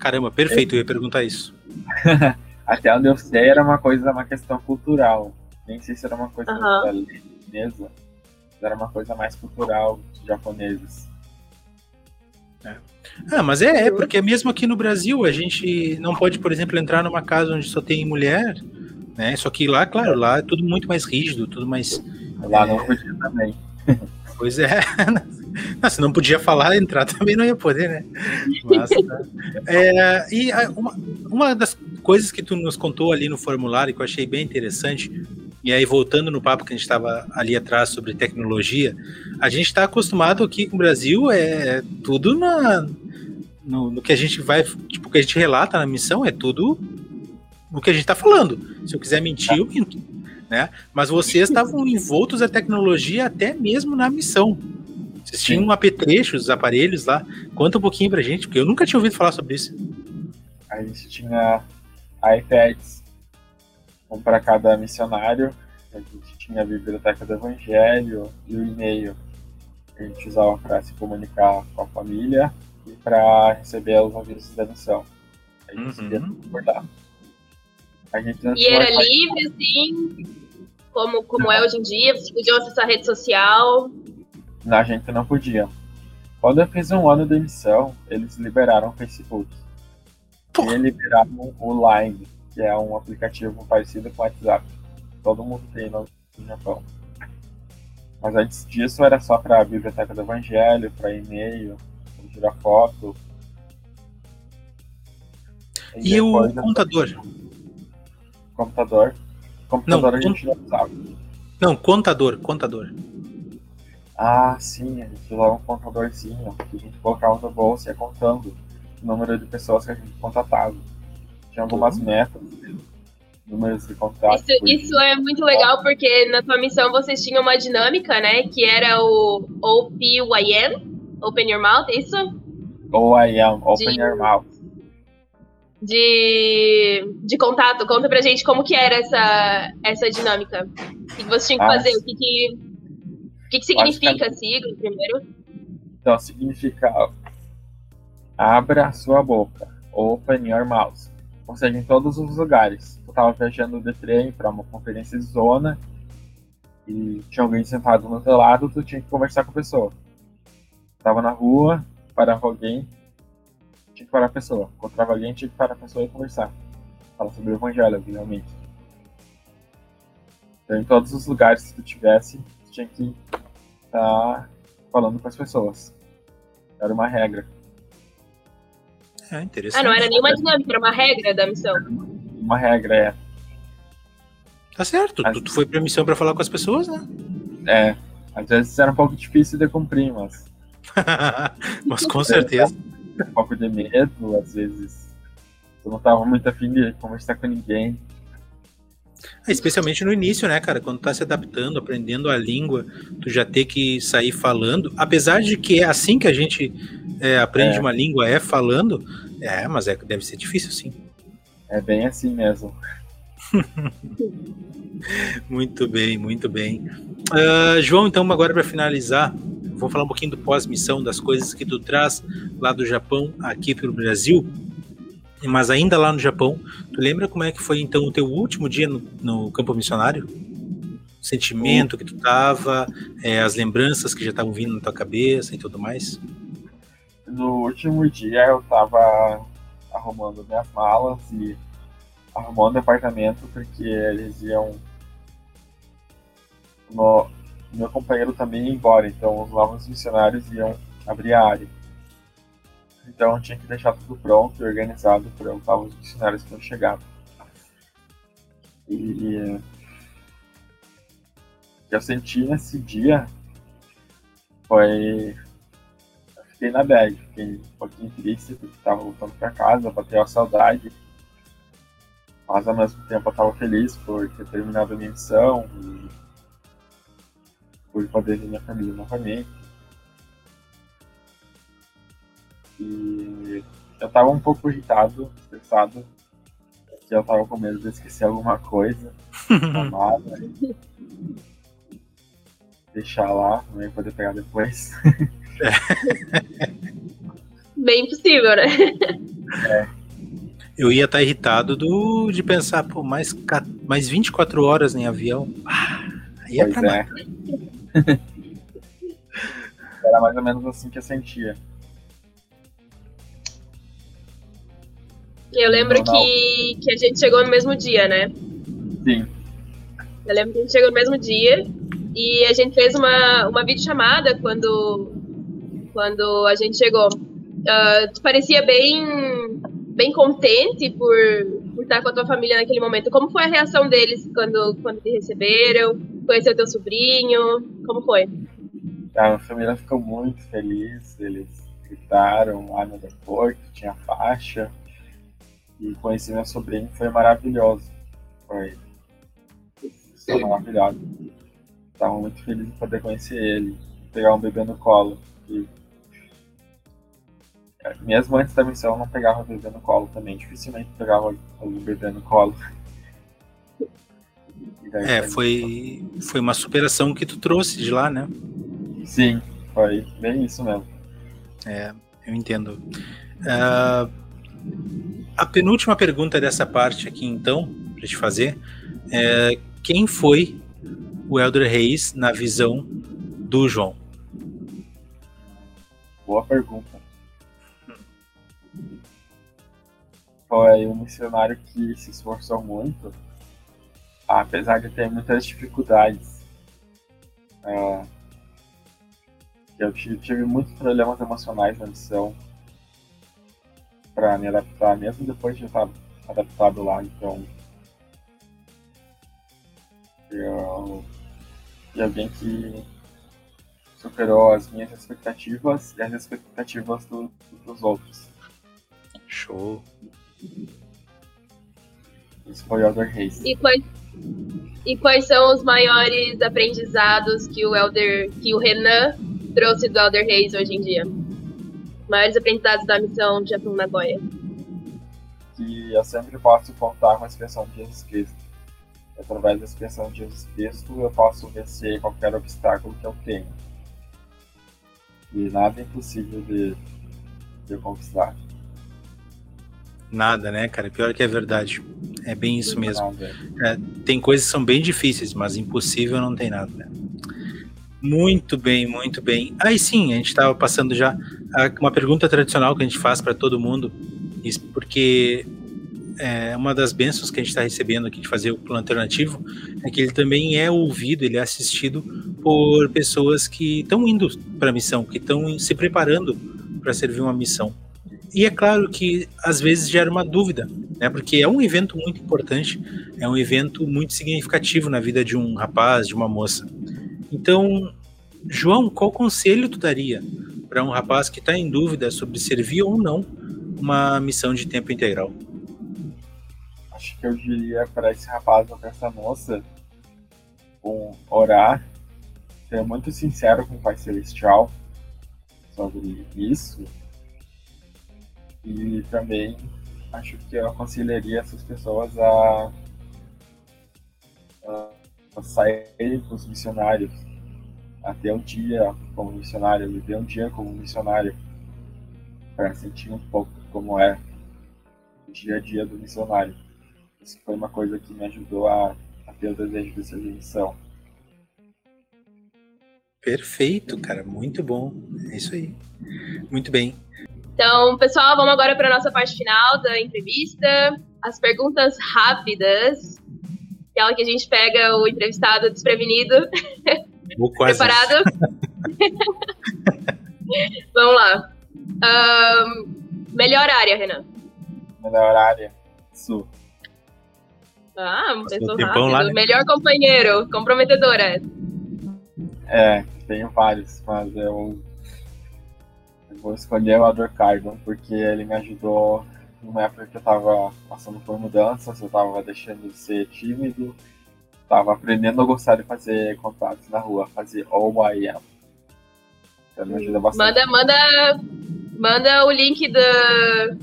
Caramba, perfeito, eu ia perguntar isso. Até onde eu sei era uma coisa, uma questão cultural. Nem sei se era uma coisa Aham. da lei chinesa, mas era uma coisa mais cultural dos japoneses. Ah, mas é, é, porque mesmo aqui no Brasil a gente não pode, por exemplo, entrar numa casa onde só tem mulher, né? Só que lá, claro, lá é tudo muito mais rígido, tudo mais. Lá não podia também. Pois é. Não, se não podia falar, entrar também não ia poder, né? Mas, tá. É, e a- uma, uma das coisas que tu nos contou ali no formulário que eu achei bem interessante, e aí voltando no papo que a gente estava ali atrás sobre tecnologia, a gente está acostumado aqui com o Brasil, é tudo na, no, no que a gente vai, tipo, o que a gente relata na missão é tudo no que a gente está falando. Se eu quiser mentir, eu minto. Né? Mas vocês estavam envoltos a tecnologia até mesmo na missão. Vocês tinham apetrechos, aparelhos lá. Conta um pouquinho pra gente, porque eu nunca tinha ouvido falar sobre isso. A gente tinha iPads, um para cada missionário. A gente tinha a biblioteca do Evangelho e o e-mail que a gente usava para se comunicar com a família e para receber os avisos da missão. A gente Uhum. recebia tudo por lá. A gente não E tinha era livre, assim, como, como é hoje em dia? Vocês podiam acessar a rede social? a gente não podia. Quando eu fiz um ano de missão, eles liberaram o Facebook. Pô. E liberaram o Line, que é um aplicativo parecido com o WhatsApp. Todo mundo tem no no Japão. Mas antes disso era só para a biblioteca do Evangelho, para e-mail, pra tirar foto. E o depois- contador? Computador. Computador Não, a gente não usava. Não, contador, contador. Ah, sim, a gente usava um contadorzinho que a gente colocava no bolso e ia contando o número de pessoas que a gente contatava. Tinha algumas metas, números de contato. Isso, isso é muito legal porque na tua missão vocês tinham uma dinâmica, né? Que era o OPYM, Open Your Mouth, é isso? Am, open De- your mouth. De, de contato. Conta pra gente como que era essa, essa dinâmica. O que, vocês tinham que Ah, fazer? O que, que, o que, que significa a sigla primeiro? Então significa abra sua boca, open your mouth. Ou seja, em todos os lugares. Eu tava viajando de trem para uma conferência de zona e tinha alguém sentado no teu lado, tu tinha que conversar com a pessoa. Tava na rua, parava alguém, tinha que parar a pessoa. Encontrava alguém, tinha que parar a pessoa e conversar. Falar sobre o evangelho, obviamente. Então, em todos os lugares que tu tivesse, tu tinha que estar falando com as pessoas. Era uma regra. É interessante. Ah, não era nenhuma dinâmica, era uma regra da missão. Uma regra é, Tá certo, tu, tu foi pra missão pra falar com as pessoas, né? é. Às vezes era um pouco difícil de cumprir, mas Mas com certeza. Um pouco de medo, às vezes eu não tava muito afim de conversar com ninguém. É, Especialmente no início, né, cara? Quando tá se adaptando, aprendendo a língua, tu já ter que sair falando. Apesar de que é assim que a gente é, aprende É. uma língua, é falando. É, mas é, deve ser difícil, sim. É bem assim mesmo. Muito bem, muito bem. Ah, João, então, agora para finalizar, vou falar um pouquinho do pós-missão, das coisas que tu traz lá do Japão aqui para o Brasil. Mas ainda lá no Japão, tu lembra como é que foi então o teu último dia no, no campo missionário? O sentimento que tu tava, é, as lembranças que já estavam vindo na tua cabeça e tudo mais? No último dia eu tava arrumando minhas malas e arrumando o apartamento porque eles iam. No, meu companheiro também ia embora, então os novos missionários iam abrir a área. Então tinha que deixar tudo pronto e organizado para os novos missionários que iam chegar. E que eu senti nesse dia foi eu fiquei na bad, fiquei um pouquinho triste porque tava voltando pra casa, bateu a saudade. Mas ao mesmo tempo eu tava feliz por ter terminado a minha missão e por poder ver minha família novamente. E eu tava um pouco irritado, estressado, porque eu tava com medo de esquecer alguma coisa, amada. De deixar lá, não ia poder pegar depois. Bem possível, né? Eu ia estar irritado do, de pensar, pô, mais, mais 24 horas em avião. Ah, aí é Pois pra é. Era mais ou menos assim que eu sentia. Eu lembro que, que a gente chegou no mesmo dia, né? Sim, Eu lembro que a gente chegou no mesmo dia e a gente fez uma, uma videochamada quando, quando a gente chegou. Tu parecia bem, bem contente por, por estar com a tua família naquele momento. Como foi a reação deles quando, quando te receberam? Conheceu teu sobrinho? Como foi? a minha família ficou muito feliz, eles gritaram lá no aeroporto, tinha faixa. E conheci meu sobrinho, foi maravilhoso. Foi foi maravilhoso. Estava muito feliz de poder conhecer ele, pegar um bebê no colo. E mesmo antes da missão, eu não pegava o bebê no colo também. Dificilmente pegava o bebê no colo. É, foi, foi uma superação que tu trouxe de lá, né? Sim, foi bem isso mesmo. É, eu entendo. Ah, a penúltima pergunta dessa parte aqui, então, para te fazer, é quem foi o Elder Reis na visão do João? Boa pergunta. Foi um missionário que se esforçou muito, apesar de ter muitas dificuldades. É, eu ti- tive muitos problemas emocionais na missão para me adaptar, mesmo depois de estar adaptado lá. Então, eu, e alguém que superou as minhas expectativas e as expectativas do- dos outros. Show. Isso foi o Elder Reis. E quais, e quais são os maiores aprendizados que o Elder, que o Renan trouxe do Elder Reis hoje em dia? Maiores aprendizados da missão de Atum Nagoya. Que eu sempre posso contar com a expressão de Jesus Cristo. Através da expressão de Jesus Cristo, eu posso vencer qualquer obstáculo que eu tenho. E nada é impossível de, de conquistar. Nada, né, cara? Pior que é verdade. É bem isso mesmo. Nada. Tem coisas que são bem difíceis, mas impossível não tem nada, né? Muito bem, muito bem. Aí sim, a gente estava passando já a- uma pergunta tradicional que a gente faz para todo mundo, isso porque é, uma das bênçãos que a gente está recebendo aqui de fazer o plano alternativo é que ele também é ouvido, ele é assistido por pessoas que estão indo para a missão, que estão se preparando para servir uma missão. E é claro que às vezes gera uma dúvida, né? Porque é um evento muito importante, é um evento muito significativo na vida de um rapaz, de uma moça. Então, João, qual conselho tu daria para um rapaz que está em dúvida sobre servir ou não uma missão de tempo integral? Acho que eu diria para esse rapaz ou para essa moça um, orar, ser muito sincero com o Pai Celestial sobre isso. E também acho que eu aconselharia essas pessoas a, a, a sair com os missionários, a ter um dia como missionário, viver um dia como missionário, para sentir um pouco como é o dia a dia do missionário. Isso foi uma coisa que me ajudou a, a ter o desejo de servir missão. Perfeito, cara, muito bom. É isso aí. Muito bem. Então, pessoal, vamos agora para a nossa parte final da entrevista. As perguntas rápidas. Aquela que a gente pega o entrevistado desprevenido. Vou quase. Preparado? vamos lá. Ahn, melhor área, Renan. Melhor área, sul. Ah, um tempão rápido. lá, né? Melhor companheiro. Comprometedora. É, tenho vários, mas eu vou escolher o Ador Cardon, porque ele me ajudou numa época que eu tava passando por mudanças, eu tava deixando de ser tímido, tava aprendendo a gostar de fazer contatos na rua, fazer all I am. Então ele me ajuda bastante. Manda, manda, manda o link do,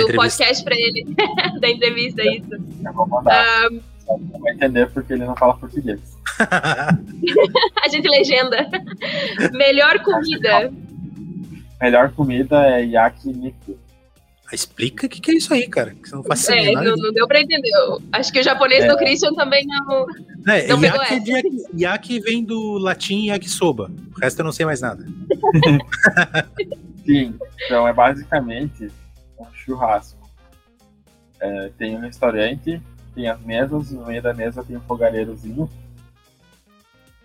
do podcast pra ele. da entrevista, isso. Eu vou mandar. Que não vai entender porque ele não fala português. a gente legenda. Melhor comida. Melhor comida é yakiniku. Ah, Explica o que, que é isso aí, cara. Que você não faz É, não, não deu pra entender. Acho que o japonês É. do Christian também não. É, não yaki, é de yaki, yaki vem do latim yakisoba. O resto eu não sei mais nada. Sim, então é basicamente um churrasco. É, tem um restaurante, tem as mesas, no meio da mesa tem um fogareirozinho.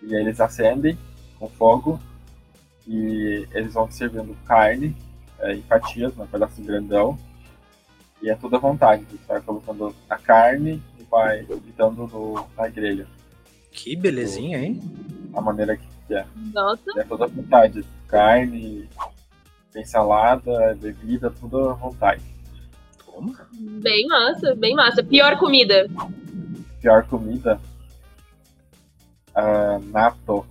E aí eles acendem com fogo e eles vão servindo carne é, em fatias, num pedaço grandão. E é tudo à vontade. Você vai colocando a carne e vai gritando no, na grelha. Que belezinha, hein? A maneira que quer. Nossa, É tudo à vontade. Carne, tem salada, bebida, tudo à vontade. Toma. bem massa, bem massa. Pior comida. Pior comida? Ah, nato.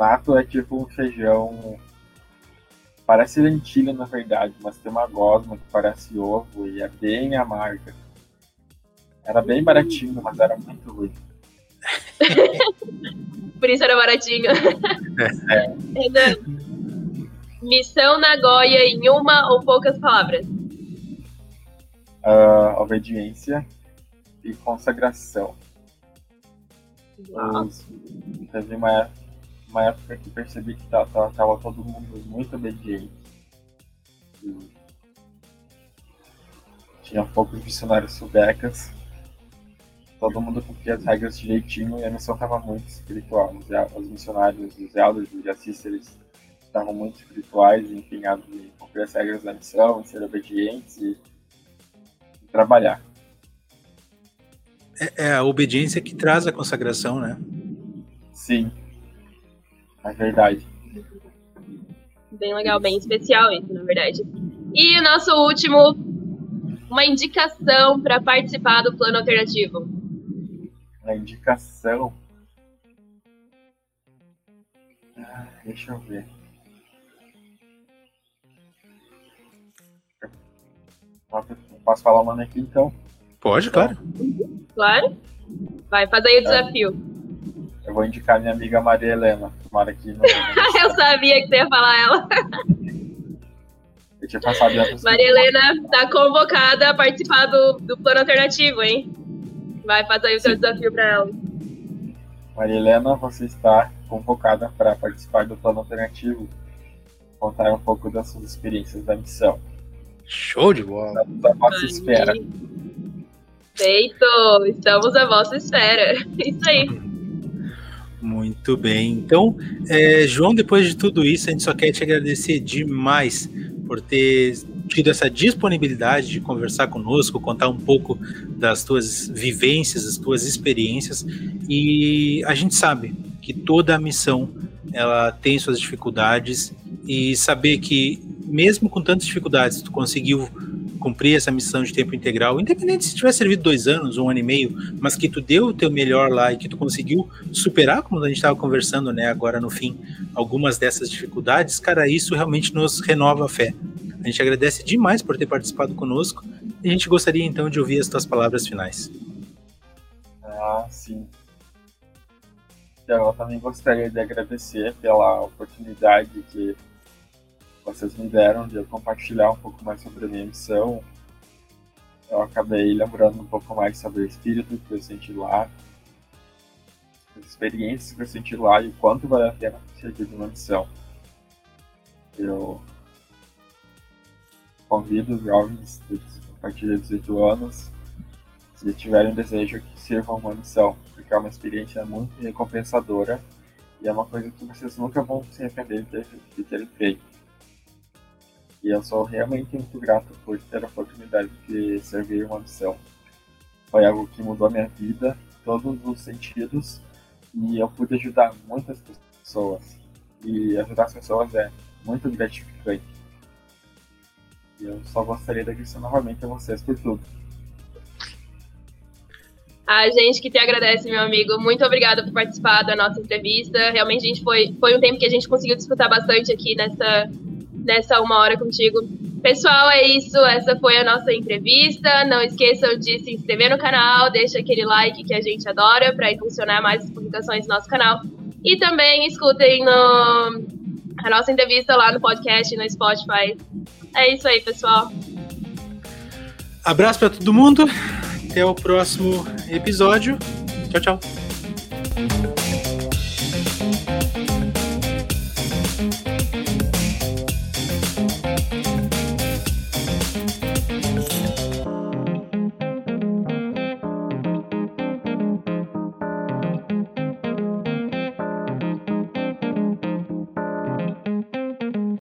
Nato é tipo um feijão. Parece lentilha na verdade, mas tem uma gosma que parece ovo e é bem amarga. Era bem baratinho, mas era muito ruim. Por isso era baratinho. É. Renan, Missão Nagoya em uma ou poucas palavras. Ah, obediência e consagração. Os- teve uma, uma época que percebi que tava, tava- todo mundo muito obediente. E tinha poucos missionários sudecas. Todo mundo cumpria as regras direitinho e a missão estava muito espiritual. Os, missionários, os elders, os assisters estavam muito espirituais e empenhados em cumprir as regras da missão, em ser obedientes e, e trabalhar. É, é a obediência que traz a consagração, né? Sim, é verdade. Bem legal, bem especial isso, na verdade. E o nosso último, uma indicação para participar do plano alternativo. A indicação. Ah, deixa eu ver. Posso falar o nome aqui então? Pode, claro. Claro? Vai, faz aí o desafio. Eu vou indicar minha amiga Maria Helena. Tomara que não. Eu sabia que você ia falar ela. Eu tinha passado pros- Maria Helena tá convocada a participar do, do plano alternativo, hein? Vai, faz aí o seu desafio para ela. Maria Helena, você está convocada para participar do plano alternativo. Contar um pouco das suas experiências da missão. Show de bola. Da nossa espera. Feito! Estamos à vossa espera. Isso aí. Muito bem. Então, é, João, depois de tudo isso, a gente só quer te agradecer demais por ter tido essa disponibilidade de conversar conosco, contar um pouco das tuas vivências, das tuas experiências. E a gente sabe que toda a missão ela tem suas dificuldades e saber que mesmo com tantas dificuldades tu conseguiu cumprir essa missão de tempo integral, independente se tiver servido dois anos, um ano e meio, mas que tu deu o teu melhor lá e que tu conseguiu superar, como a gente estava conversando, né, agora no fim, algumas dessas dificuldades, cara, isso realmente nos renova a fé. A gente agradece demais por ter participado conosco e a gente gostaria então de ouvir as tuas palavras finais. Ah, sim. Eu também gostaria de agradecer pela oportunidade que vocês me deram de eu compartilhar um pouco mais sobre a minha missão. Eu acabei lembrando um pouco mais sobre o espírito que eu senti lá, as experiências que eu senti lá e o quanto vale a pena servir de uma missão. Eu convido os jovens a partir de 18 anos se tiverem desejo que sirvam uma missão, porque é uma experiência muito recompensadora e é uma coisa que vocês nunca vão se arrepender de terem feito. E eu sou realmente muito grato por ter a oportunidade de servir uma missão. Foi algo que mudou a minha vida, todos os sentidos, e eu pude ajudar muitas pessoas. E ajudar as pessoas é muito gratificante. E eu só gostaria de agradecer novamente a vocês por tudo. A gente que te agradece, meu amigo. Muito obrigada por participar da nossa entrevista. Realmente, a gente foi, foi um tempo que a gente conseguiu disputar bastante aqui nessa, nessa uma hora contigo. Pessoal, é isso. Essa foi a nossa entrevista. Não esqueçam de se inscrever no canal, deixa aquele like que a gente adora para impulsionar mais as publicações do nosso canal. E também escutem no, a nossa entrevista lá no podcast, no Spotify. É isso aí, pessoal. Abraço para todo mundo. Até o próximo episódio. Tchau, tchau.